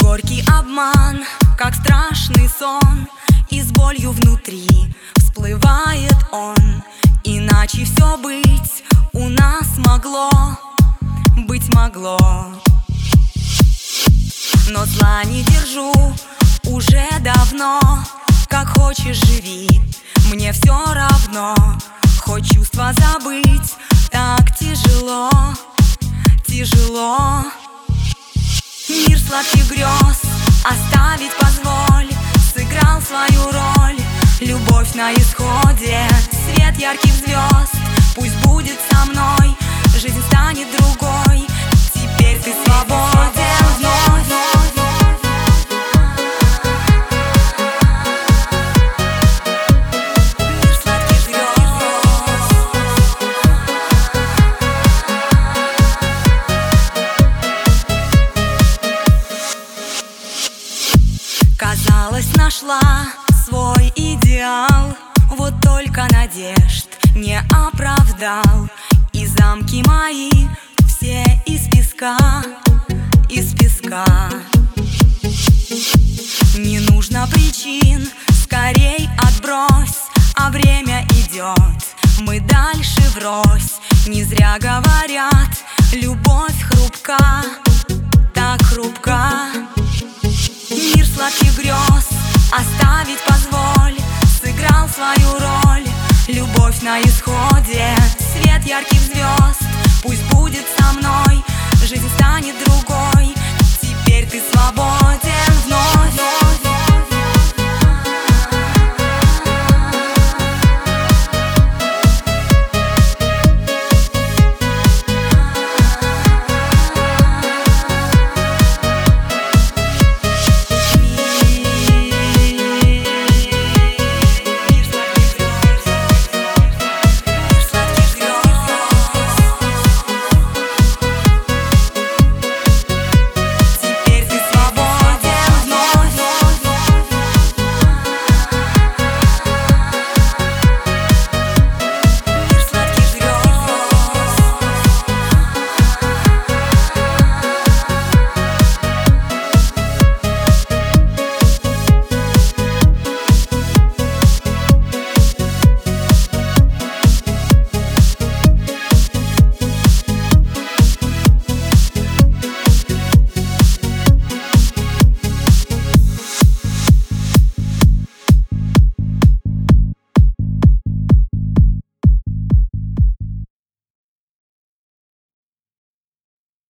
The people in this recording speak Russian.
Горький обман, как страшный сон. И с болью внутри всплывает он. Иначе все быть у нас могло Быть могло. Но зла не держу уже давно. Как хочешь живи, мне все равно. Хоть чувства забыть так тяжело Тяжело сладких грез оставить позволь Сыграл свою роль. Любовь на исходе Свет ярких звезд Пусть будет со мной нашла свой идеал. Вот только надежд не оправдал. И замки мои все из песка, из песка. Не нужно причин, скорей отбрось. А время идет, мы дальше врозь. Не зря говорят, любовь хрупка, так хрупка оставить позволь Сыграл свою роль. Любовь на исходе